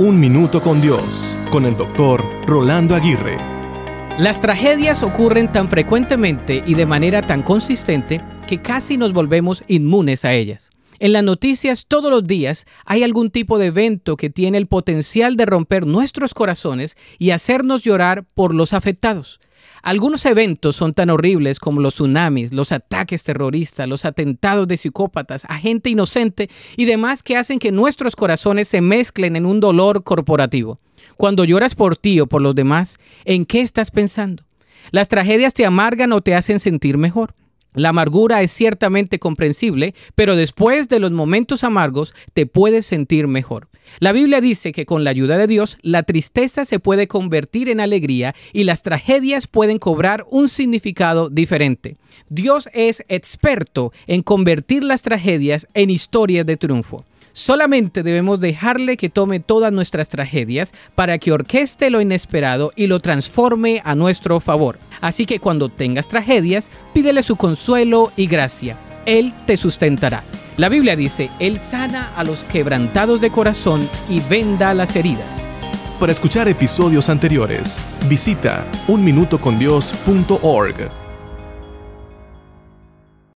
Un Minuto con Dios, con el doctor Rolando Aguirre. Las tragedias ocurren tan frecuentemente y de manera tan consistente que casi nos volvemos inmunes a ellas. En las noticias todos los días hay algún tipo de evento que tiene el potencial de romper nuestros corazones y hacernos llorar por los afectados. Algunos eventos son tan horribles como los tsunamis, los ataques terroristas, los atentados de psicópatas a gente inocente y demás que hacen que nuestros corazones se mezclen en un dolor corporativo. Cuando lloras por ti o por los demás, ¿en qué estás pensando? Las tragedias te amargan o te hacen sentir mejor. La amargura es ciertamente comprensible, pero después de los momentos amargos te puedes sentir mejor. La Biblia dice que con la ayuda de Dios la tristeza se puede convertir en alegría y las tragedias pueden cobrar un significado diferente. Dios es experto en convertir las tragedias en historias de triunfo. Solamente debemos dejarle que tome todas nuestras tragedias para que orqueste lo inesperado y lo transforme a nuestro favor. Así que cuando tengas tragedias, pídele su consuelo y gracia. Él te sustentará. La Biblia dice, Él sana a los quebrantados de corazón y venda las heridas. Para escuchar episodios anteriores, visita unminutocondios.org.